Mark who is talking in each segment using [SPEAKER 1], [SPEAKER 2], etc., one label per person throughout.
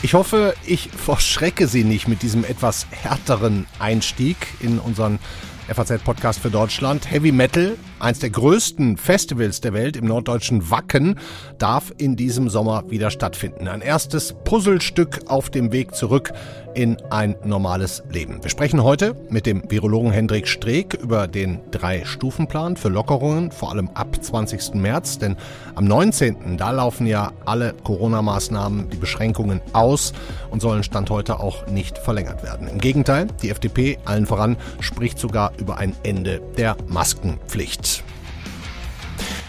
[SPEAKER 1] Ich hoffe, ich verschrecke Sie nicht mit diesem etwas härteren Einstieg in unseren FAZ-Podcast für Deutschland. Heavy Metal, eins der größten Festivals der Welt im norddeutschen Wacken, darf in diesem Sommer wieder stattfinden. Ein erstes Puzzlestück auf dem Weg zurück in ein normales Leben. Wir sprechen heute mit dem Virologen Hendrik Streeck über den Drei-Stufen-Plan für Lockerungen, vor allem ab 20. März. Denn am 19. da laufen ja alle Corona-Maßnahmen, die Beschränkungen aus und sollen Stand heute auch nicht verlängert werden. Im Gegenteil, die FDP allen voran spricht sogar über ein Ende der Maskenpflicht.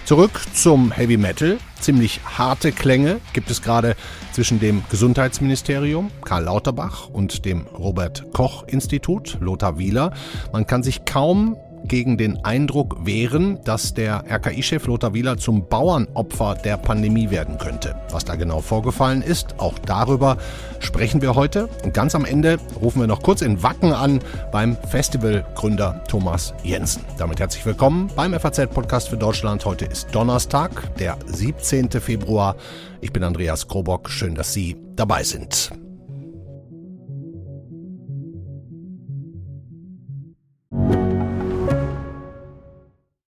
[SPEAKER 1] Zurück zum Heavy Metal. Ziemlich harte Klänge gibt es gerade zwischen dem Gesundheitsministerium, Karl Lauterbach, und dem Robert Koch Institut, Lothar Wieler. Man kann sich kaum gegen den Eindruck wehren, dass der RKI-Chef Lothar Wieler zum Bauernopfer der Pandemie werden könnte. Was da genau vorgefallen ist, auch darüber sprechen wir heute. Und ganz am Ende rufen wir noch kurz in Wacken an beim Festivalgründer Thomas Jensen. Damit herzlich willkommen beim FAZ-Podcast für Deutschland. Heute ist Donnerstag, der 17. Februar. Ich bin Andreas Krobock. Schön, dass Sie dabei sind.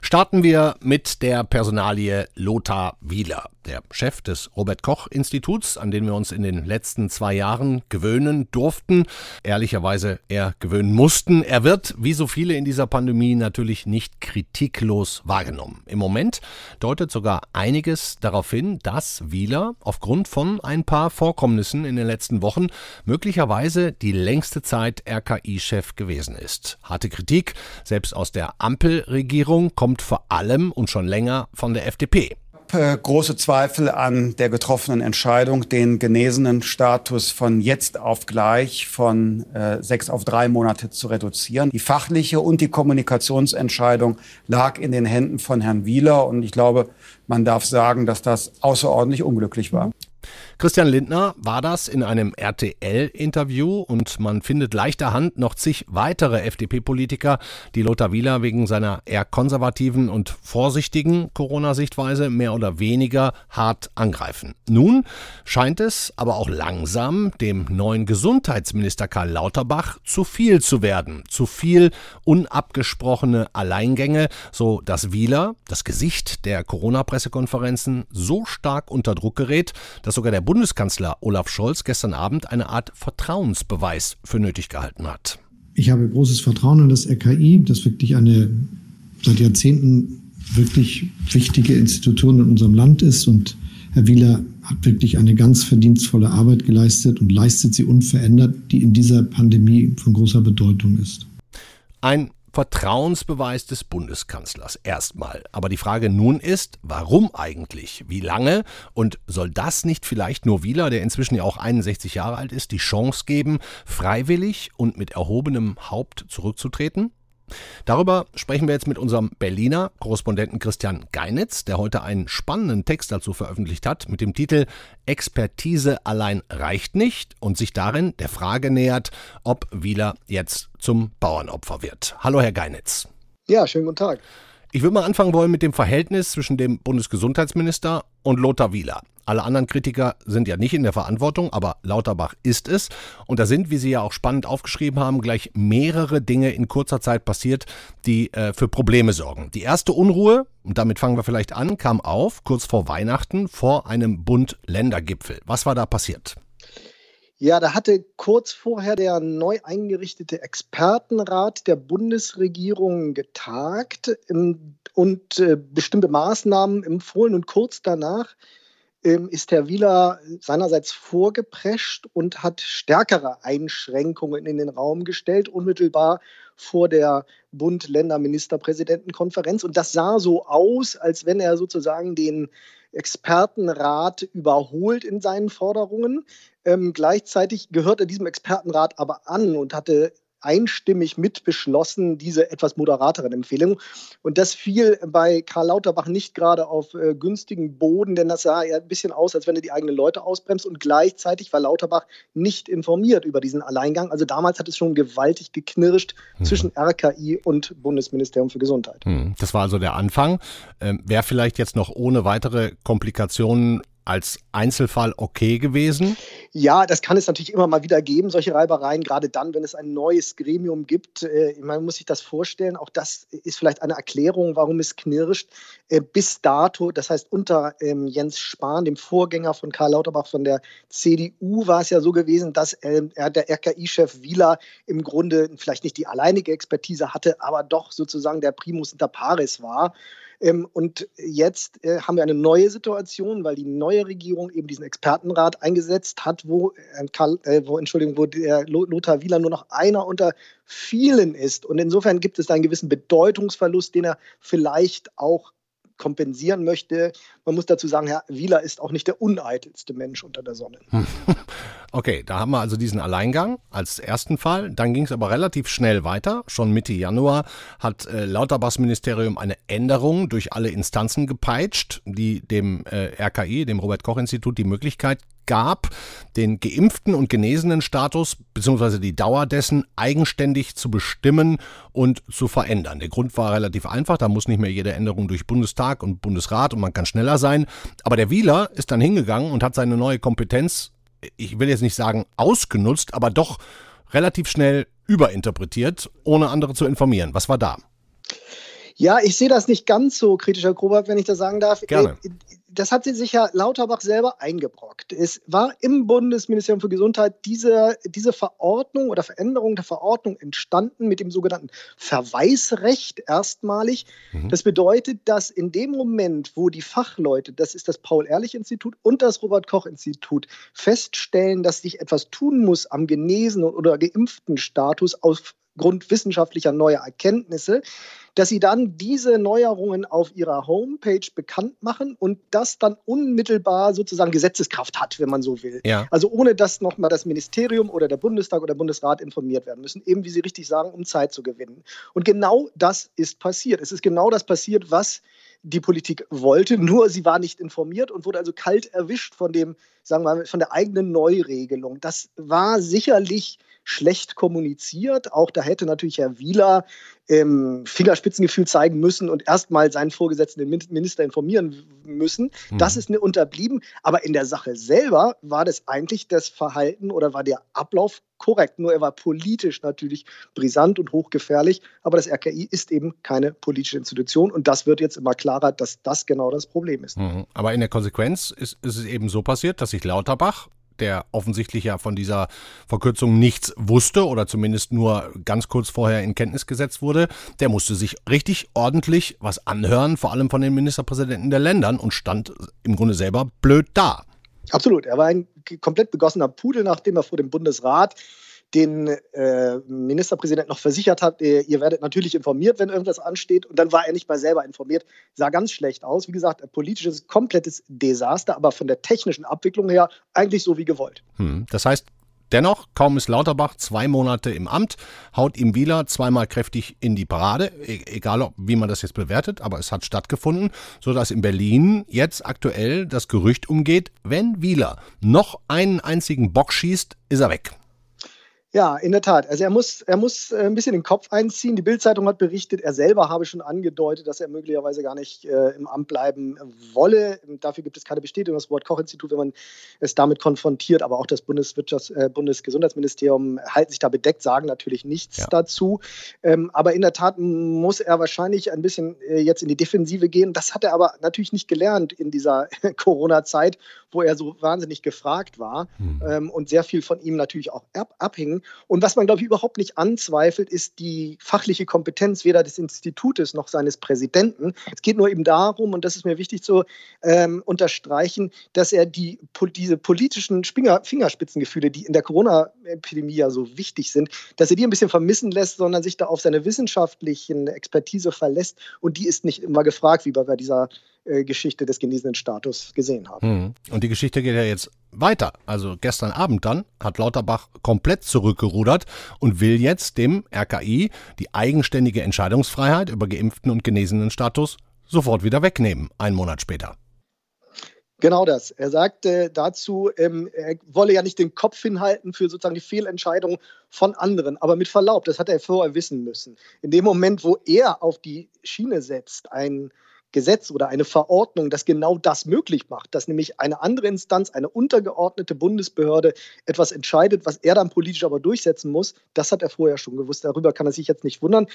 [SPEAKER 1] Starten wir mit der Personalie Lothar Wieler der Chef des Robert Koch Instituts, an den wir uns in den letzten zwei Jahren gewöhnen durften, ehrlicherweise eher gewöhnen mussten. Er wird, wie so viele in dieser Pandemie, natürlich nicht kritiklos wahrgenommen. Im Moment deutet sogar einiges darauf hin, dass Wieler aufgrund von ein paar Vorkommnissen in den letzten Wochen möglicherweise die längste Zeit RKI-Chef gewesen ist. Harte Kritik, selbst aus der Ampelregierung, kommt vor allem und schon länger von der FDP
[SPEAKER 2] äh, große Zweifel an der getroffenen Entscheidung, den genesenen Status von jetzt auf gleich von äh, sechs auf drei Monate zu reduzieren. Die fachliche und die Kommunikationsentscheidung lag in den Händen von Herrn Wieler und ich glaube, man darf sagen, dass das außerordentlich unglücklich war.
[SPEAKER 1] Christian Lindner war das in einem RTL-Interview und man findet leichter Hand noch zig weitere FDP-Politiker, die Lothar Wieler wegen seiner eher konservativen und vorsichtigen Corona-Sichtweise mehr oder weniger hart angreifen. Nun scheint es aber auch langsam dem neuen Gesundheitsminister Karl Lauterbach zu viel zu werden. Zu viel unabgesprochene Alleingänge, so dass Wieler, das Gesicht der Corona-Pressekonferenzen, so stark unter Druck gerät, dass sogar der Bundeskanzler Olaf Scholz gestern Abend eine Art Vertrauensbeweis für nötig gehalten hat.
[SPEAKER 3] Ich habe großes Vertrauen in das RKI, das wirklich eine seit Jahrzehnten wirklich wichtige Institution in unserem Land ist. Und Herr Wieler hat wirklich eine ganz verdienstvolle Arbeit geleistet und leistet sie unverändert, die in dieser Pandemie von großer Bedeutung ist.
[SPEAKER 1] Ein Vertrauensbeweis des Bundeskanzlers erstmal. Aber die Frage nun ist, warum eigentlich? Wie lange? Und soll das nicht vielleicht nur Wieler, der inzwischen ja auch 61 Jahre alt ist, die Chance geben, freiwillig und mit erhobenem Haupt zurückzutreten? Darüber sprechen wir jetzt mit unserem Berliner Korrespondenten Christian Geinitz, der heute einen spannenden Text dazu veröffentlicht hat mit dem Titel Expertise allein reicht nicht und sich darin der Frage nähert, ob Wieler jetzt zum Bauernopfer wird. Hallo, Herr Geinitz.
[SPEAKER 4] Ja, schönen guten Tag.
[SPEAKER 1] Ich würde mal anfangen wollen mit dem Verhältnis zwischen dem Bundesgesundheitsminister und Lothar Wieler. Alle anderen Kritiker sind ja nicht in der Verantwortung, aber Lauterbach ist es. Und da sind, wie Sie ja auch spannend aufgeschrieben haben, gleich mehrere Dinge in kurzer Zeit passiert, die äh, für Probleme sorgen. Die erste Unruhe, und damit fangen wir vielleicht an, kam auf kurz vor Weihnachten vor einem Bund-Länder-Gipfel. Was war da passiert?
[SPEAKER 4] Ja, da hatte kurz vorher der neu eingerichtete Expertenrat der Bundesregierung getagt und äh, bestimmte Maßnahmen empfohlen und kurz danach ist Herr Wieler seinerseits vorgeprescht und hat stärkere Einschränkungen in den Raum gestellt, unmittelbar vor der Bund-Länder-Ministerpräsidentenkonferenz. Und das sah so aus, als wenn er sozusagen den Expertenrat überholt in seinen Forderungen. Ähm, gleichzeitig gehört er diesem Expertenrat aber an und hatte einstimmig mitbeschlossen, diese etwas moderateren Empfehlungen. Und das fiel bei Karl Lauterbach nicht gerade auf äh, günstigen Boden, denn das sah ja ein bisschen aus, als wenn er die eigenen Leute ausbremst. Und gleichzeitig war Lauterbach nicht informiert über diesen Alleingang. Also damals hat es schon gewaltig geknirscht hm. zwischen RKI und Bundesministerium für Gesundheit.
[SPEAKER 1] Hm. Das war also der Anfang. Ähm, Wäre vielleicht jetzt noch ohne weitere Komplikationen als Einzelfall okay gewesen?
[SPEAKER 4] Ja, das kann es natürlich immer mal wieder geben, solche Reibereien, gerade dann, wenn es ein neues Gremium gibt. Äh, man muss sich das vorstellen. Auch das ist vielleicht eine Erklärung, warum es knirscht. Äh, bis dato, das heißt unter ähm, Jens Spahn, dem Vorgänger von Karl Lauterbach von der CDU, war es ja so gewesen, dass äh, der RKI-Chef Wieler im Grunde vielleicht nicht die alleinige Expertise hatte, aber doch sozusagen der Primus inter pares war. Ähm, und jetzt äh, haben wir eine neue Situation, weil die neue Regierung eben diesen Expertenrat eingesetzt hat, wo, äh, Karl, äh, wo Entschuldigung, wo der Lothar Wieler nur noch einer unter vielen ist. Und insofern gibt es da einen gewissen Bedeutungsverlust, den er vielleicht auch kompensieren möchte. Man muss dazu sagen, Herr Wieler ist auch nicht der uneitelste Mensch unter der Sonne.
[SPEAKER 1] Okay, da haben wir also diesen Alleingang als ersten Fall. Dann ging es aber relativ schnell weiter. Schon Mitte Januar hat äh, Lauterbachs Ministerium eine Änderung durch alle Instanzen gepeitscht, die dem äh, RKI, dem Robert Koch Institut, die Möglichkeit gab, den geimpften und genesenen Status bzw. die Dauer dessen eigenständig zu bestimmen und zu verändern. Der Grund war relativ einfach, da muss nicht mehr jede Änderung durch Bundestag und Bundesrat und man kann schneller sein. Aber der Wieler ist dann hingegangen und hat seine neue Kompetenz, ich will jetzt nicht sagen ausgenutzt, aber doch relativ schnell überinterpretiert, ohne andere zu informieren. Was war da?
[SPEAKER 4] Ja, ich sehe das nicht ganz so kritisch, Herr Grobert, wenn ich das sagen darf.
[SPEAKER 1] Gerne.
[SPEAKER 4] Äh, das hat sich ja Lauterbach selber eingebrockt. Es war im Bundesministerium für Gesundheit diese, diese Verordnung oder Veränderung der Verordnung entstanden mit dem sogenannten Verweisrecht erstmalig. Mhm. Das bedeutet, dass in dem Moment, wo die Fachleute, das ist das Paul-Ehrlich-Institut und das Robert-Koch-Institut, feststellen, dass sich etwas tun muss am genesenen oder geimpften Status aufgrund wissenschaftlicher neuer Erkenntnisse, dass sie dann diese Neuerungen auf ihrer Homepage bekannt machen und das dann unmittelbar sozusagen Gesetzeskraft hat, wenn man so will.
[SPEAKER 1] Ja.
[SPEAKER 4] Also ohne dass nochmal das Ministerium oder der Bundestag oder der Bundesrat informiert werden müssen, eben wie Sie richtig sagen, um Zeit zu gewinnen. Und genau das ist passiert. Es ist genau das passiert, was die Politik wollte, nur sie war nicht informiert und wurde also kalt erwischt von dem, sagen wir mal, von der eigenen Neuregelung. Das war sicherlich schlecht kommuniziert. Auch da hätte natürlich Herr Wieler ähm, Fingerspitzengefühl zeigen müssen und erstmal seinen Vorgesetzten, den Minister, informieren müssen. Mhm. Das ist mir unterblieben. Aber in der Sache selber war das eigentlich das Verhalten oder war der Ablauf korrekt. Nur er war politisch natürlich brisant und hochgefährlich. Aber das RKI ist eben keine politische Institution. Und das wird jetzt immer klarer, dass das genau das Problem ist.
[SPEAKER 1] Mhm. Aber in der Konsequenz ist, ist es eben so passiert, dass sich Lauterbach der offensichtlich ja von dieser Verkürzung nichts wusste oder zumindest nur ganz kurz vorher in Kenntnis gesetzt wurde, der musste sich richtig ordentlich was anhören, vor allem von den Ministerpräsidenten der Ländern und stand im Grunde selber blöd da.
[SPEAKER 4] Absolut. Er war ein komplett begossener Pudel, nachdem er vor dem Bundesrat den äh, Ministerpräsident noch versichert hat, ihr, ihr, werdet natürlich informiert, wenn irgendwas ansteht. Und dann war er nicht mal selber informiert. Sah ganz schlecht aus. Wie gesagt, ein politisches, komplettes Desaster, aber von der technischen Abwicklung her eigentlich so wie gewollt.
[SPEAKER 1] Hm, das heißt, Dennoch, kaum ist Lauterbach zwei Monate im Amt, haut ihm Wieler zweimal kräftig in die Parade, e egal ob, wie man das jetzt bewertet, aber es hat stattgefunden, sodass in Berlin jetzt aktuell das Gerücht umgeht, wenn Wieler noch einen einzigen Bock schießt, ist er weg.
[SPEAKER 4] Ja, in der Tat. Also er muss, er muss äh, ein bisschen den Kopf einziehen. Die Bildzeitung hat berichtet, er selber habe schon angedeutet, dass er möglicherweise gar nicht äh, im Amt bleiben wolle. Dafür gibt es keine Bestätigung. Das Wort Koch-Institut, wenn man es damit konfrontiert, aber auch das Bundeswirtschafts-, äh, Bundesgesundheitsministerium halten sich da bedeckt, sagen natürlich nichts ja. dazu. Ähm, aber in der Tat muss er wahrscheinlich ein bisschen äh, jetzt in die Defensive gehen. Das hat er aber natürlich nicht gelernt in dieser Corona-Zeit, wo er so wahnsinnig gefragt war hm. ähm, und sehr viel von ihm natürlich auch ab abhing. Und was man, glaube ich, überhaupt nicht anzweifelt, ist die fachliche Kompetenz weder des Institutes noch seines Präsidenten. Es geht nur eben darum, und das ist mir wichtig zu ähm, unterstreichen, dass er die, diese politischen Finger, Fingerspitzengefühle, die in der Corona-Epidemie ja so wichtig sind, dass er die ein bisschen vermissen lässt, sondern sich da auf seine wissenschaftlichen Expertise verlässt. Und die ist nicht immer gefragt, wie bei dieser Geschichte des genesenen Status gesehen haben.
[SPEAKER 1] Hm. Und die Geschichte geht ja jetzt weiter. Also gestern Abend dann hat Lauterbach komplett zurückgerudert und will jetzt dem RKI die eigenständige Entscheidungsfreiheit über geimpften und genesenen Status sofort wieder wegnehmen, einen Monat später.
[SPEAKER 4] Genau das. Er sagte dazu, ähm, er wolle ja nicht den Kopf hinhalten für sozusagen die Fehlentscheidung von anderen. Aber mit Verlaub, das hat er vorher wissen müssen. In dem Moment, wo er auf die Schiene setzt, ein Gesetz oder eine Verordnung, das genau das möglich macht, dass nämlich eine andere Instanz, eine untergeordnete Bundesbehörde etwas entscheidet, was er dann politisch aber durchsetzen muss, das hat er vorher schon gewusst. Darüber kann er sich jetzt nicht wundern.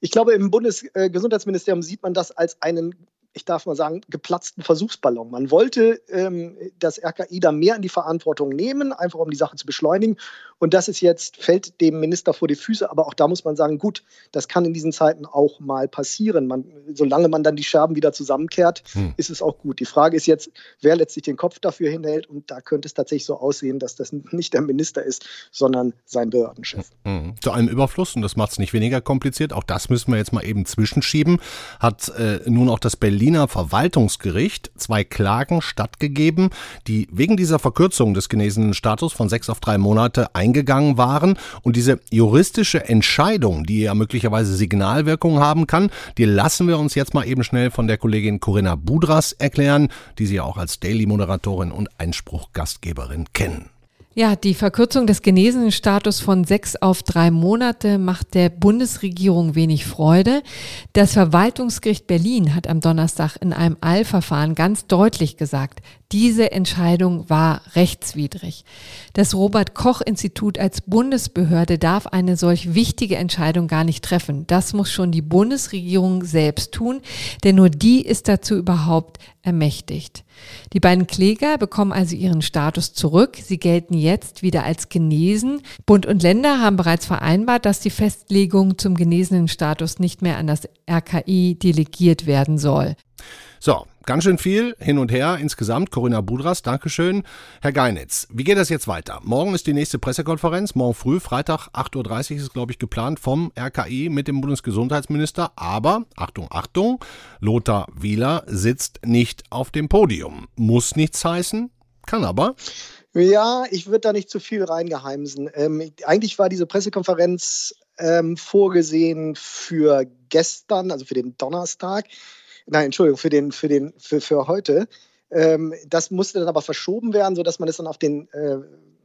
[SPEAKER 4] Ich glaube, im Bundesgesundheitsministerium sieht man das als einen ich darf mal sagen, geplatzten Versuchsballon. Man wollte ähm, das RKI da mehr in die Verantwortung nehmen, einfach um die Sache zu beschleunigen. Und das ist jetzt, fällt dem Minister vor die Füße. Aber auch da muss man sagen, gut, das kann in diesen Zeiten auch mal passieren. Man, solange man dann die Scherben wieder zusammenkehrt, hm. ist es auch gut. Die Frage ist jetzt, wer letztlich den Kopf dafür hinhält. Und da könnte es tatsächlich so aussehen, dass das nicht der Minister ist, sondern sein Behördenchef.
[SPEAKER 1] Hm. Zu einem Überfluss, und das macht es nicht weniger kompliziert, auch das müssen wir jetzt mal eben zwischenschieben, hat äh, nun auch das Berlin Berliner Verwaltungsgericht zwei Klagen stattgegeben, die wegen dieser Verkürzung des genesenen Status von sechs auf drei Monate eingegangen waren. Und diese juristische Entscheidung, die ja möglicherweise Signalwirkung haben kann, die lassen wir uns jetzt mal eben schnell von der Kollegin Corinna Budras erklären, die Sie ja auch als Daily-Moderatorin und Einspruchgastgeberin kennen.
[SPEAKER 5] Ja, die Verkürzung des Genesenenstatus von sechs auf drei Monate macht der Bundesregierung wenig Freude. Das Verwaltungsgericht Berlin hat am Donnerstag in einem Eilverfahren ganz deutlich gesagt, diese Entscheidung war rechtswidrig. Das Robert Koch Institut als Bundesbehörde darf eine solch wichtige Entscheidung gar nicht treffen. Das muss schon die Bundesregierung selbst tun, denn nur die ist dazu überhaupt ermächtigt. Die beiden Kläger bekommen also ihren Status zurück. Sie gelten jetzt wieder als genesen. Bund und Länder haben bereits vereinbart, dass die Festlegung zum genesenen Status nicht mehr an das RKI delegiert werden soll.
[SPEAKER 1] So, ganz schön viel hin und her insgesamt. Corinna Budras, Dankeschön. Herr Geinitz, wie geht das jetzt weiter? Morgen ist die nächste Pressekonferenz. Morgen früh, Freitag, 8.30 Uhr ist, glaube ich, geplant vom RKI mit dem Bundesgesundheitsminister. Aber, Achtung, Achtung, Lothar Wieler sitzt nicht auf dem Podium. Muss nichts heißen, kann aber.
[SPEAKER 4] Ja, ich würde da nicht zu viel reingeheimsen. Ähm, eigentlich war diese Pressekonferenz ähm, vorgesehen für gestern, also für den Donnerstag nein, Entschuldigung, für, den, für, den, für, für heute. Ähm, das musste dann aber verschoben werden, sodass man es dann auf den äh,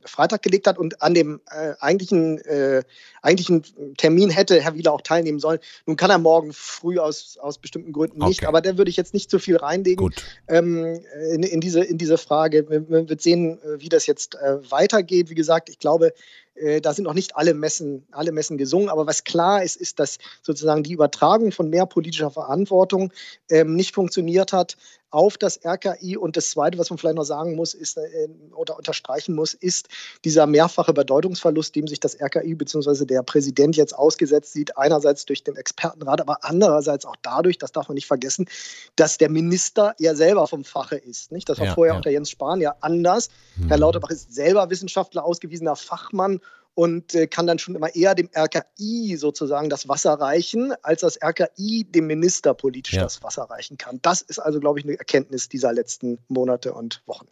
[SPEAKER 4] Freitag gelegt hat und an dem äh, eigentlichen, äh, eigentlichen Termin hätte Herr Wieler auch teilnehmen sollen. Nun kann er morgen früh aus, aus bestimmten Gründen nicht, okay. aber da würde ich jetzt nicht zu viel reinlegen ähm, in, in, diese, in diese Frage. Wir, wir wird sehen, äh, wie das jetzt äh, weitergeht. Wie gesagt, ich glaube, äh, da sind noch nicht alle Messen, alle Messen gesungen, aber was klar ist, ist, dass sozusagen die Übertragung von mehr politischer Verantwortung ähm, nicht funktioniert hat auf das RKI. Und das Zweite, was man vielleicht noch sagen muss, ist äh, oder unterstreichen muss, ist dieser mehrfache Bedeutungsverlust, dem sich das RKI bzw. der Präsident jetzt ausgesetzt sieht. Einerseits durch den Expertenrat, aber andererseits auch dadurch, das darf man nicht vergessen, dass der Minister ja selber vom Fache ist. Nicht? Das war ja, vorher ja. unter Jens Spahn ja anders. Mhm. Herr Lauterbach ist selber Wissenschaftler, ausgewiesener Fachmann und äh, kann dann schon immer eher dem RKI sozusagen das Wasser reichen, als das RKI dem Minister politisch ja. das Wasser reichen kann. Das ist also, glaube ich, eine Erkenntnis dieser letzten Monate und Wochen.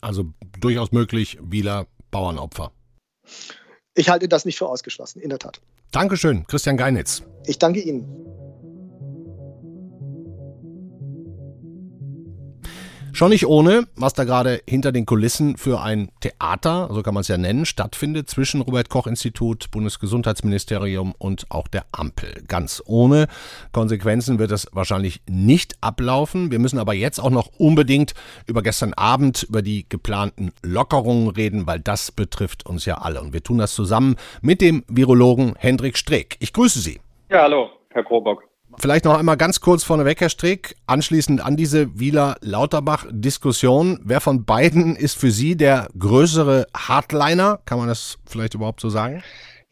[SPEAKER 1] Also durchaus möglich, Wieler Bauernopfer.
[SPEAKER 4] Ich halte das nicht für ausgeschlossen, in der Tat.
[SPEAKER 1] Dankeschön, Christian Geinitz.
[SPEAKER 4] Ich danke Ihnen.
[SPEAKER 1] Schon nicht ohne, was da gerade hinter den Kulissen für ein Theater, so kann man es ja nennen, stattfindet zwischen Robert Koch Institut, Bundesgesundheitsministerium und auch der Ampel. Ganz ohne Konsequenzen wird es wahrscheinlich nicht ablaufen. Wir müssen aber jetzt auch noch unbedingt über gestern Abend, über die geplanten Lockerungen reden, weil das betrifft uns ja alle. Und wir tun das zusammen mit dem Virologen Hendrik Streeck. Ich grüße Sie.
[SPEAKER 6] Ja, hallo, Herr Krobock.
[SPEAKER 1] Vielleicht noch einmal ganz kurz vorneweg, Herr Strick, anschließend an diese Wieler-Lauterbach-Diskussion. Wer von beiden ist für Sie der größere Hardliner? Kann man das vielleicht überhaupt so sagen?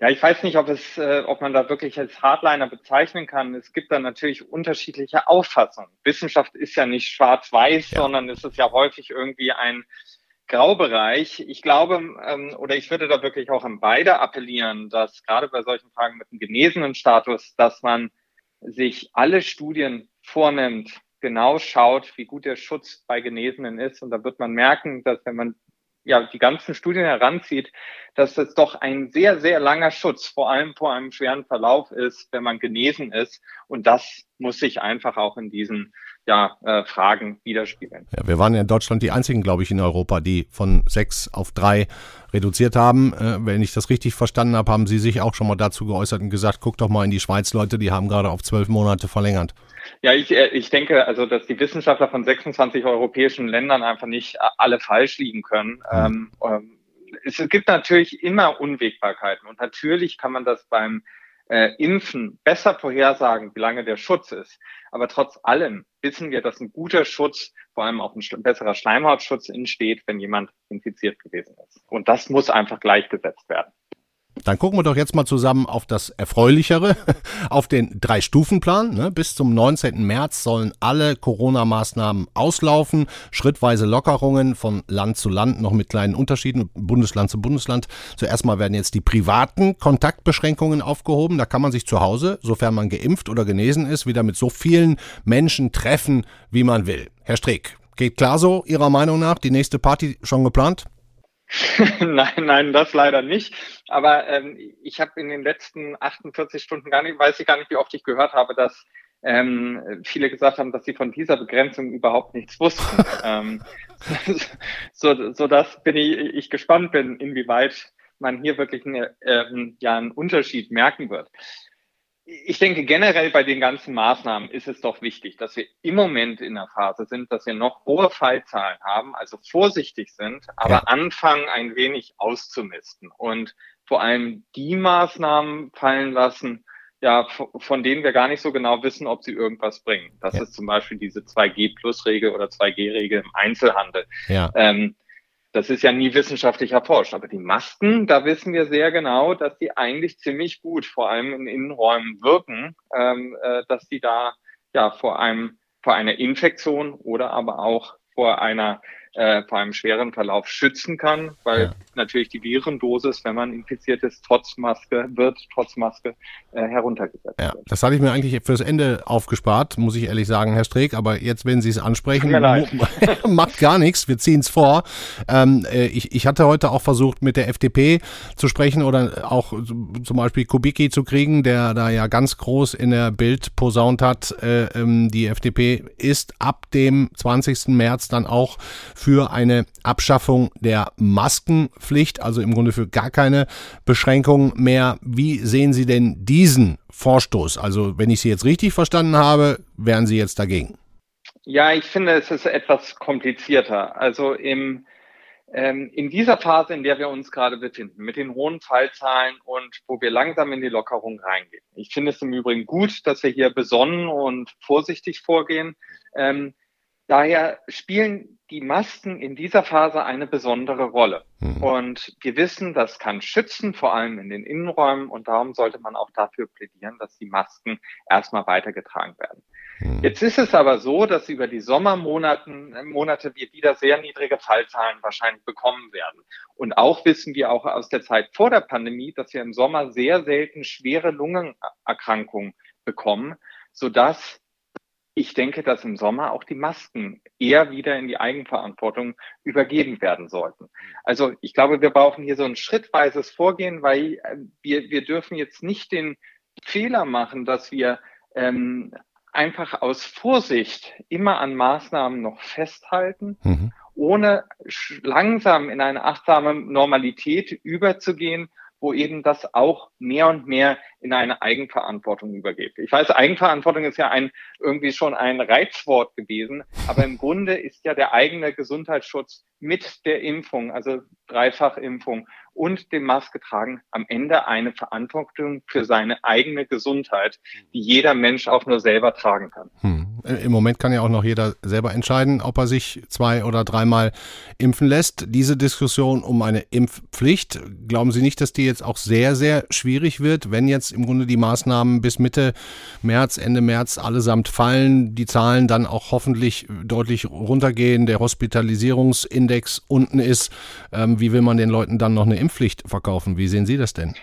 [SPEAKER 6] Ja, ich weiß nicht, ob es, äh, ob man da wirklich als Hardliner bezeichnen kann. Es gibt da natürlich unterschiedliche Auffassungen. Wissenschaft ist ja nicht schwarz-weiß, ja. sondern es ist ja häufig irgendwie ein Graubereich. Ich glaube, ähm, oder ich würde da wirklich auch an beide appellieren, dass gerade bei solchen Fragen mit einem genesenen Status, dass man sich alle Studien vornimmt, genau schaut, wie gut der Schutz bei Genesenen ist. Und da wird man merken, dass wenn man ja, die ganzen Studien heranzieht, dass es doch ein sehr, sehr langer Schutz, vor allem vor einem schweren Verlauf ist, wenn man genesen ist. Und das muss sich einfach auch in diesen ja, äh, Fragen widerspiegeln.
[SPEAKER 1] Ja, wir waren ja in Deutschland die einzigen, glaube ich, in Europa, die von sechs auf drei reduziert haben. Äh, wenn ich das richtig verstanden habe, haben Sie sich auch schon mal dazu geäußert und gesagt, guck doch mal in die Schweiz, Leute, die haben gerade auf zwölf Monate verlängert.
[SPEAKER 6] Ja, ich, äh, ich denke, also, dass die Wissenschaftler von 26 europäischen Ländern einfach nicht alle falsch liegen können. Mhm. Ähm, es gibt natürlich immer Unwägbarkeiten und natürlich kann man das beim äh, Impfen besser vorhersagen, wie lange der Schutz ist. Aber trotz allem wissen wir, dass ein guter Schutz, vor allem auch ein besserer Schleimhautschutz entsteht, wenn jemand infiziert gewesen ist. Und das muss einfach gleichgesetzt werden.
[SPEAKER 1] Dann gucken wir doch jetzt mal zusammen auf das Erfreulichere, auf den Drei-Stufen-Plan. Ne? Bis zum 19. März sollen alle Corona-Maßnahmen auslaufen. Schrittweise Lockerungen von Land zu Land, noch mit kleinen Unterschieden, Bundesland zu Bundesland. Zuerst mal werden jetzt die privaten Kontaktbeschränkungen aufgehoben. Da kann man sich zu Hause, sofern man geimpft oder genesen ist, wieder mit so vielen Menschen treffen, wie man will. Herr Streeck, geht klar so Ihrer Meinung nach? Die nächste Party schon geplant?
[SPEAKER 6] nein, nein, das leider nicht. Aber ähm, ich habe in den letzten 48 Stunden gar nicht, weiß ich gar nicht, wie oft ich gehört habe, dass ähm, viele gesagt haben, dass sie von dieser Begrenzung überhaupt nichts wussten. ähm, so, so dass bin ich, ich gespannt bin, inwieweit man hier wirklich eine, ähm, ja, einen Unterschied merken wird ich denke generell bei den ganzen Maßnahmen ist es doch wichtig, dass wir im Moment in der Phase sind, dass wir noch hohe Fallzahlen haben, also vorsichtig sind, aber ja. anfangen ein wenig auszumisten und vor allem die Maßnahmen fallen lassen, ja, von denen wir gar nicht so genau wissen, ob sie irgendwas bringen. Das ja. ist zum Beispiel diese 2G-Plus-Regel oder 2G-Regel im Einzelhandel. Ja. Ähm, das ist ja nie wissenschaftlich erforscht. Aber die Masken, da wissen wir sehr genau, dass die eigentlich ziemlich gut, vor allem in Innenräumen wirken, ähm, äh, dass die da ja vor einem vor einer Infektion oder aber auch vor einer äh, vor einem schweren Verlauf schützen kann, weil ja. natürlich die Virendosis, wenn man infiziert ist, trotz Maske wird, trotz Maske äh, heruntergesetzt.
[SPEAKER 1] Ja, das hatte ich mir eigentlich fürs Ende aufgespart, muss ich ehrlich sagen, Herr Streeck. Aber jetzt, wenn Sie es ansprechen, macht gar nichts. Wir ziehen es vor. Ähm, äh, ich, ich hatte heute auch versucht, mit der FDP zu sprechen oder auch zum Beispiel Kubicki zu kriegen, der da ja ganz groß in der Bild posaunt hat. Äh, ähm, die FDP ist ab dem 20. März dann auch für eine Abschaffung der Maskenpflicht, also im Grunde für gar keine Beschränkungen mehr. Wie sehen Sie denn diesen Vorstoß? Also wenn ich Sie jetzt richtig verstanden habe, wären Sie jetzt dagegen?
[SPEAKER 6] Ja, ich finde, es ist etwas komplizierter. Also im, ähm, in dieser Phase, in der wir uns gerade befinden, mit den hohen Fallzahlen und wo wir langsam in die Lockerung reingehen. Ich finde es im Übrigen gut, dass wir hier besonnen und vorsichtig vorgehen. Ähm, Daher spielen die Masken in dieser Phase eine besondere Rolle. Mhm. Und wir wissen, das kann schützen, vor allem in den Innenräumen. Und darum sollte man auch dafür plädieren, dass die Masken erstmal weitergetragen werden. Mhm. Jetzt ist es aber so, dass über die Sommermonaten, Monate wir wieder sehr niedrige Fallzahlen wahrscheinlich bekommen werden. Und auch wissen wir auch aus der Zeit vor der Pandemie, dass wir im Sommer sehr selten schwere Lungenerkrankungen bekommen, sodass ich denke, dass im Sommer auch die Masken eher wieder in die Eigenverantwortung übergeben werden sollten. Also ich glaube, wir brauchen hier so ein schrittweises Vorgehen, weil äh, wir, wir dürfen jetzt nicht den Fehler machen, dass wir ähm, einfach aus Vorsicht immer an Maßnahmen noch festhalten, mhm. ohne langsam in eine achtsame Normalität überzugehen wo eben das auch mehr und mehr in eine Eigenverantwortung übergeht. Ich weiß, Eigenverantwortung ist ja ein irgendwie schon ein Reizwort gewesen, aber im Grunde ist ja der eigene Gesundheitsschutz mit der Impfung, also Dreifachimpfung und dem Maske tragen am Ende eine Verantwortung für seine eigene Gesundheit, die jeder Mensch auch nur selber tragen kann. Hm.
[SPEAKER 1] Im Moment kann ja auch noch jeder selber entscheiden, ob er sich zwei oder dreimal impfen lässt. Diese Diskussion um eine Impfpflicht, glauben Sie nicht, dass die jetzt auch sehr, sehr schwierig wird, wenn jetzt im Grunde die Maßnahmen bis Mitte März, Ende März allesamt fallen, die Zahlen dann auch hoffentlich deutlich runtergehen, der Hospitalisierungsindex unten ist. Ähm, wie will man den Leuten dann noch eine Impfpflicht verkaufen? Wie sehen Sie das denn?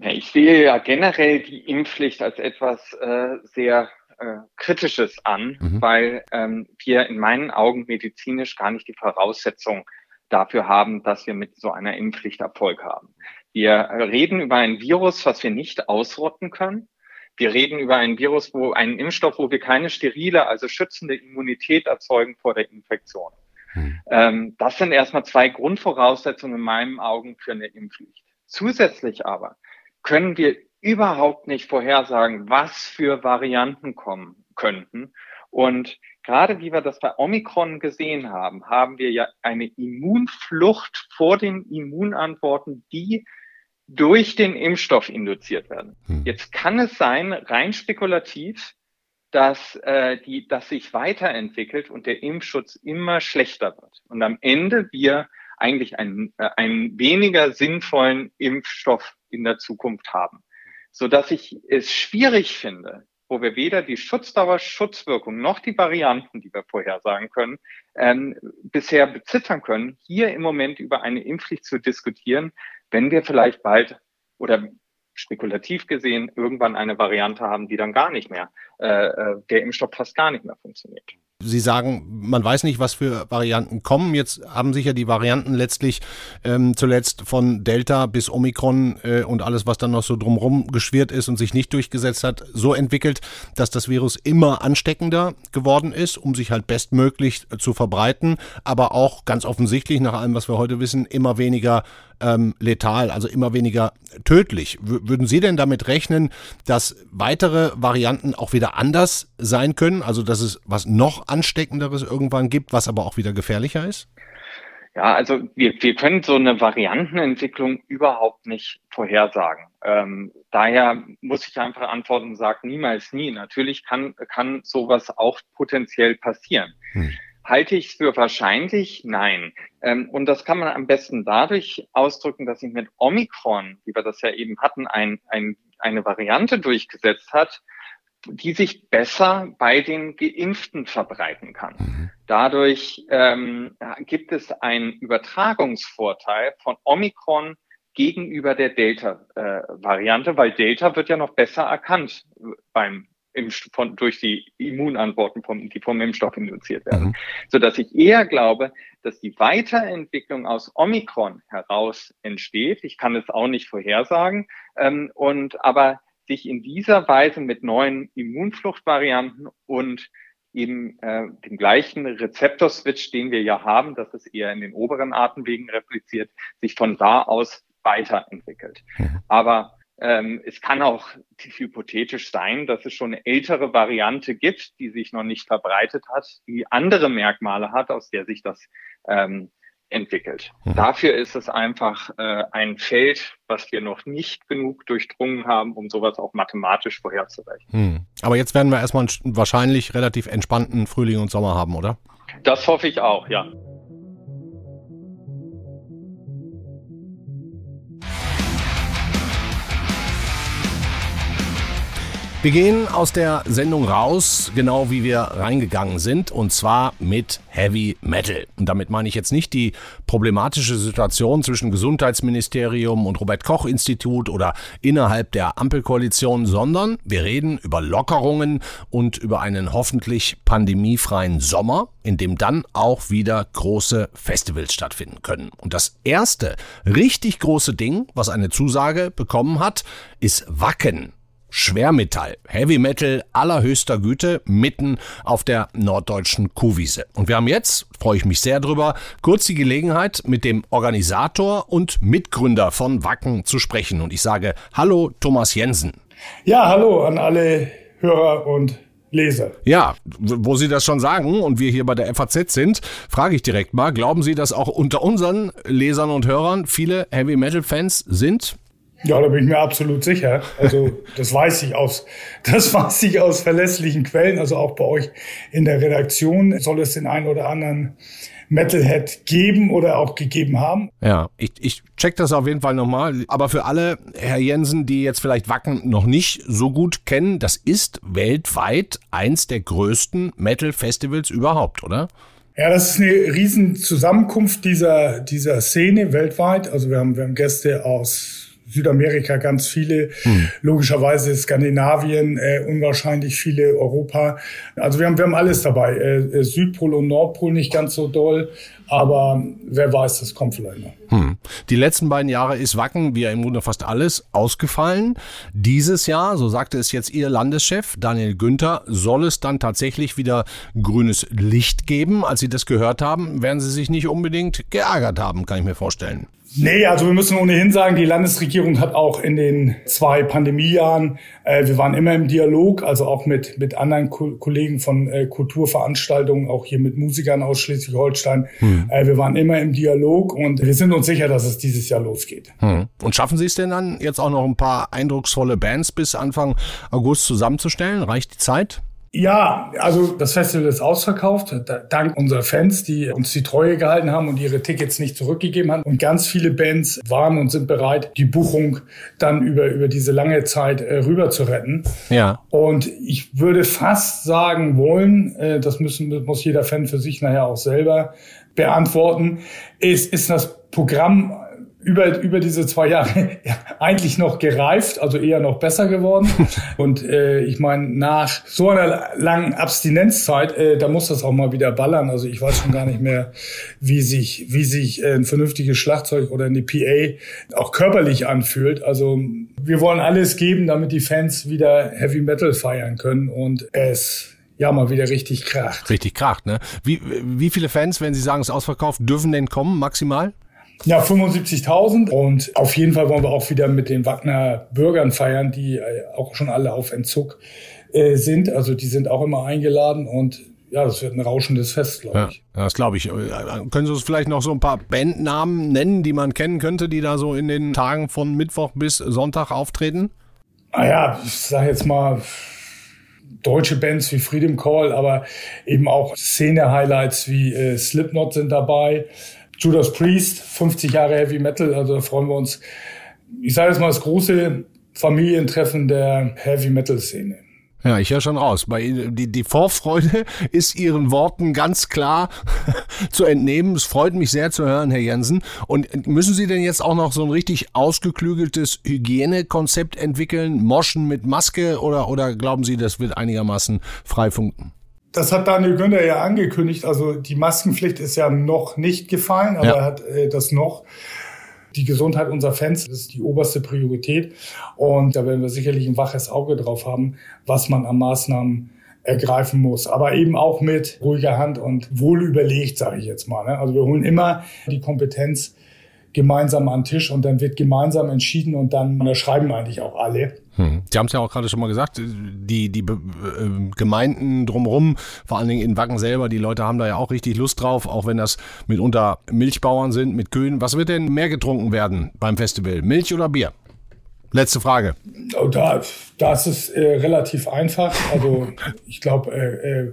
[SPEAKER 6] Ja, ich sehe ja generell die Impfpflicht als etwas äh, sehr äh, Kritisches an, mhm. weil ähm, wir in meinen Augen medizinisch gar nicht die Voraussetzung dafür haben, dass wir mit so einer Impfpflicht Erfolg haben. Wir reden über ein Virus, was wir nicht ausrotten können. Wir reden über ein Virus, wo einen Impfstoff, wo wir keine sterile, also schützende Immunität erzeugen vor der Infektion. Mhm. Ähm, das sind erstmal zwei Grundvoraussetzungen in meinen Augen für eine Impfpflicht. Zusätzlich aber können wir überhaupt nicht vorhersagen, was für Varianten kommen könnten. Und gerade wie wir das bei Omikron gesehen haben, haben wir ja eine Immunflucht vor den Immunantworten, die durch den Impfstoff induziert werden. Hm. Jetzt kann es sein, rein spekulativ, dass, äh, die, dass sich weiterentwickelt und der Impfschutz immer schlechter wird. Und am Ende wir eigentlich einen, äh, einen weniger sinnvollen Impfstoff in der Zukunft haben so dass ich es schwierig finde, wo wir weder die Schutzdauer, Schutzwirkung noch die Varianten, die wir vorhersagen können, ähm, bisher beziffern können, hier im Moment über eine Impfpflicht zu diskutieren, wenn wir vielleicht bald oder spekulativ gesehen irgendwann eine Variante haben, die dann gar nicht mehr, äh, äh der Impfstoff fast gar nicht mehr funktioniert.
[SPEAKER 1] Sie sagen, man weiß nicht, was für Varianten kommen. Jetzt haben sich ja die Varianten letztlich ähm, zuletzt von Delta bis Omikron äh, und alles, was dann noch so drumherum geschwirrt ist und sich nicht durchgesetzt hat, so entwickelt, dass das Virus immer ansteckender geworden ist, um sich halt bestmöglich zu verbreiten, aber auch ganz offensichtlich, nach allem, was wir heute wissen, immer weniger ähm, letal, also immer weniger tödlich. W würden Sie denn damit rechnen, dass weitere Varianten auch wieder anders sein können? Also dass es was noch ansteckenderes irgendwann gibt, was aber auch wieder gefährlicher ist?
[SPEAKER 6] Ja, also wir, wir können so eine Variantenentwicklung überhaupt nicht vorhersagen. Ähm, daher muss ich einfach antworten und sagen, niemals nie. Natürlich kann, kann sowas auch potenziell passieren. Hm. Halte ich es für wahrscheinlich? Nein. Ähm, und das kann man am besten dadurch ausdrücken, dass sich mit Omikron, wie wir das ja eben hatten, ein, ein, eine Variante durchgesetzt hat, die sich besser bei den Geimpften verbreiten kann. Mhm. Dadurch ähm, gibt es einen Übertragungsvorteil von Omikron gegenüber der Delta-Variante, äh, weil Delta wird ja noch besser erkannt beim im, von, durch die Immunantworten, vom, die vom Impfstoff induziert werden. Mhm. So dass ich eher glaube, dass die Weiterentwicklung aus Omikron heraus entsteht. Ich kann es auch nicht vorhersagen. Ähm, und aber sich in dieser Weise mit neuen Immunfluchtvarianten und eben äh, dem gleichen Rezeptorswitch, den wir ja haben, dass es eher in den oberen Atemwegen repliziert, sich von da aus weiterentwickelt. Aber ähm, es kann auch hypothetisch sein, dass es schon eine ältere Variante gibt, die sich noch nicht verbreitet hat, die andere Merkmale hat, aus der sich das ähm, entwickelt. Mhm. Dafür ist es einfach äh, ein Feld, was wir noch nicht genug durchdrungen haben, um sowas auch mathematisch vorherzurechnen.
[SPEAKER 1] Mhm. Aber jetzt werden wir erstmal einen wahrscheinlich relativ entspannten Frühling und Sommer haben, oder?
[SPEAKER 6] Das hoffe ich auch, ja.
[SPEAKER 1] Wir gehen aus der Sendung raus, genau wie wir reingegangen sind, und zwar mit Heavy Metal. Und damit meine ich jetzt nicht die problematische Situation zwischen Gesundheitsministerium und Robert Koch Institut oder innerhalb der Ampelkoalition, sondern wir reden über Lockerungen und über einen hoffentlich pandemiefreien Sommer, in dem dann auch wieder große Festivals stattfinden können. Und das erste richtig große Ding, was eine Zusage bekommen hat, ist Wacken. Schwermetall, Heavy Metal allerhöchster Güte mitten auf der norddeutschen Kuhwiese. Und wir haben jetzt, freue ich mich sehr drüber, kurz die Gelegenheit, mit dem Organisator und Mitgründer von Wacken zu sprechen. Und ich sage Hallo, Thomas Jensen.
[SPEAKER 7] Ja, hallo an alle Hörer und Leser.
[SPEAKER 1] Ja, wo Sie das schon sagen und wir hier bei der FAZ sind, frage ich direkt mal, glauben Sie, dass auch unter unseren Lesern und Hörern viele Heavy Metal Fans sind?
[SPEAKER 7] Ja, da bin ich mir absolut sicher. Also das weiß ich aus, das weiß ich aus verlässlichen Quellen. Also auch bei euch in der Redaktion soll es den einen oder anderen Metalhead geben oder auch gegeben haben.
[SPEAKER 1] Ja, ich, ich check das auf jeden Fall nochmal. Aber für alle, Herr Jensen, die jetzt vielleicht Wacken noch nicht so gut kennen, das ist weltweit eins der größten Metal-Festivals überhaupt, oder?
[SPEAKER 7] Ja, das ist eine riesen Zusammenkunft dieser, dieser Szene weltweit. Also wir haben, wir haben Gäste aus Südamerika ganz viele, hm. logischerweise Skandinavien, äh, unwahrscheinlich viele Europa. Also wir haben, wir haben alles dabei. Äh, äh, Südpol und Nordpol nicht ganz so doll, aber wer weiß, das kommt vielleicht noch.
[SPEAKER 1] Hm. Die letzten beiden Jahre ist Wacken, wie ja im Grunde fast alles, ausgefallen. Dieses Jahr, so sagte es jetzt Ihr Landeschef Daniel Günther, soll es dann tatsächlich wieder grünes Licht geben. Als Sie das gehört haben, werden Sie sich nicht unbedingt geärgert haben, kann ich mir vorstellen.
[SPEAKER 7] Nee, also wir müssen ohnehin sagen, die Landesregierung hat auch in den zwei Pandemiejahren, äh, wir waren immer im Dialog, also auch mit, mit anderen Ko Kollegen von äh, Kulturveranstaltungen, auch hier mit Musikern aus Schleswig-Holstein. Hm. Äh, wir waren immer im Dialog und wir sind uns sicher, dass es dieses Jahr losgeht.
[SPEAKER 1] Hm. Und schaffen Sie es denn dann jetzt auch noch ein paar eindrucksvolle Bands bis Anfang August zusammenzustellen? Reicht die Zeit?
[SPEAKER 7] Ja, also das Festival ist ausverkauft, dank unserer Fans, die uns die Treue gehalten haben und ihre Tickets nicht zurückgegeben haben. Und ganz viele Bands waren und sind bereit, die Buchung dann über, über diese lange Zeit äh, rüber zu retten.
[SPEAKER 1] Ja.
[SPEAKER 7] Und ich würde fast sagen wollen, äh, das müssen, muss jeder Fan für sich nachher auch selber beantworten, ist, ist das Programm über, über diese zwei Jahre eigentlich noch gereift, also eher noch besser geworden. Und äh, ich meine, nach so einer langen Abstinenzzeit, äh, da muss das auch mal wieder ballern. Also ich weiß schon gar nicht mehr, wie sich, wie sich äh, ein vernünftiges Schlagzeug oder eine PA auch körperlich anfühlt. Also wir wollen alles geben, damit die Fans wieder Heavy Metal feiern können und es ja mal wieder richtig kracht.
[SPEAKER 1] Richtig kracht, ne? Wie, wie viele Fans, wenn Sie sagen, es ist ausverkauft, dürfen denn kommen maximal?
[SPEAKER 7] Ja, 75.000. Und auf jeden Fall wollen wir auch wieder mit den Wagner Bürgern feiern, die äh, auch schon alle auf Entzug äh, sind. Also die sind auch immer eingeladen und ja, das wird ein rauschendes Fest, glaube ich.
[SPEAKER 1] Ja, das glaube ich. Äh, können Sie uns vielleicht noch so ein paar Bandnamen nennen, die man kennen könnte, die da so in den Tagen von Mittwoch bis Sonntag auftreten?
[SPEAKER 7] Ah ja, ich sage jetzt mal deutsche Bands wie Freedom Call, aber eben auch Szene-Highlights wie äh, Slipknot sind dabei. Judas Priest, 50 Jahre Heavy Metal, also da freuen wir uns. Ich sage jetzt mal das große Familientreffen der Heavy Metal Szene.
[SPEAKER 1] Ja, ich höre schon raus. Bei, die, die Vorfreude ist Ihren Worten ganz klar zu entnehmen. Es freut mich sehr zu hören, Herr Jensen. Und müssen Sie denn jetzt auch noch so ein richtig ausgeklügeltes Hygienekonzept entwickeln? Moschen mit Maske oder, oder glauben Sie, das wird einigermaßen frei funken?
[SPEAKER 7] Das hat Daniel Günther ja angekündigt. Also die Maskenpflicht ist ja noch nicht gefallen, aber ja. er hat äh, das noch. Die Gesundheit unserer Fans ist die oberste Priorität. Und da werden wir sicherlich ein waches Auge drauf haben, was man an Maßnahmen ergreifen muss. Aber eben auch mit ruhiger Hand und wohl überlegt, sage ich jetzt mal. Ne? Also wir holen immer die Kompetenz gemeinsam an den Tisch und dann wird gemeinsam entschieden und dann unterschreiben eigentlich auch alle.
[SPEAKER 1] Hm. Sie haben es ja auch gerade schon mal gesagt, die, die äh, Gemeinden drumherum, vor allen Dingen in Wacken selber, die Leute haben da ja auch richtig Lust drauf, auch wenn das mitunter Milchbauern sind mit Kühen. Was wird denn mehr getrunken werden beim Festival? Milch oder Bier? Letzte Frage.
[SPEAKER 7] Oh, da, das ist äh, relativ einfach. Also ich glaube, äh, äh,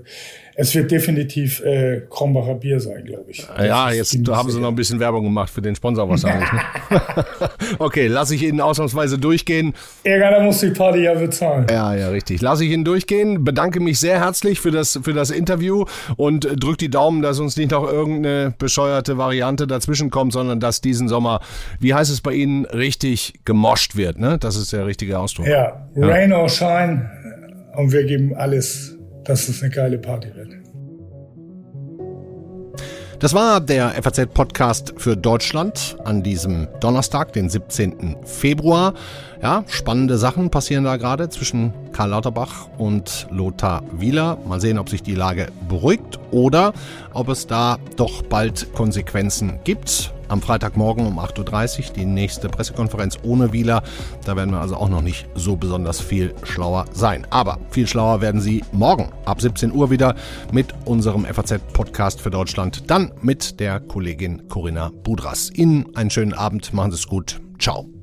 [SPEAKER 7] es wird definitiv äh, Krombacher Bier sein, glaube ich.
[SPEAKER 1] Das ja, jetzt haben sie noch ein bisschen Werbung gemacht für den Sponsor wahrscheinlich. Ne? okay, lasse ich Ihnen ausnahmsweise durchgehen.
[SPEAKER 7] Ärger, da muss die Party ja bezahlen.
[SPEAKER 1] Ja, ja, richtig. Lasse ich Ihnen durchgehen. Bedanke mich sehr herzlich für das, für das Interview und drückt die Daumen, dass uns nicht noch irgendeine bescheuerte Variante dazwischen kommt, sondern dass diesen Sommer, wie heißt es bei Ihnen, richtig gemoscht wird. Ne? Das ist der richtige Ausdruck.
[SPEAKER 7] Ja, Rain or Shine und wir geben alles dass es eine geile Party wird.
[SPEAKER 1] Das war der FAZ-Podcast für Deutschland an diesem Donnerstag, den 17. Februar. Ja, spannende Sachen passieren da gerade zwischen Karl Lauterbach und Lothar Wieler. Mal sehen, ob sich die Lage beruhigt oder ob es da doch bald Konsequenzen gibt. Am Freitagmorgen um 8.30 Uhr die nächste Pressekonferenz ohne Wieler. Da werden wir also auch noch nicht so besonders viel schlauer sein. Aber viel schlauer werden Sie morgen ab 17 Uhr wieder mit unserem FAZ-Podcast für Deutschland. Dann mit der Kollegin Corinna Budras. Ihnen einen schönen Abend. Machen Sie es gut. Ciao.